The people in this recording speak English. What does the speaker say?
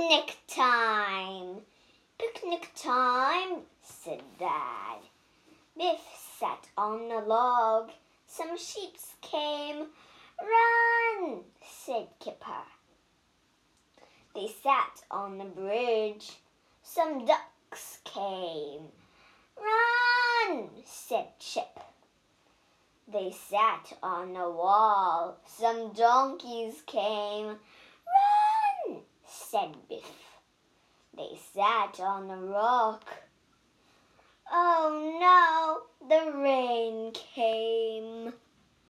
Picnic time! Picnic time, said Dad. Biff sat on a log. Some sheep came. Run, said Kipper. They sat on the bridge. Some ducks came. Run, said Chip. They sat on a wall. Some donkeys came. Said Biff. They sat on a rock. Oh no, the rain came.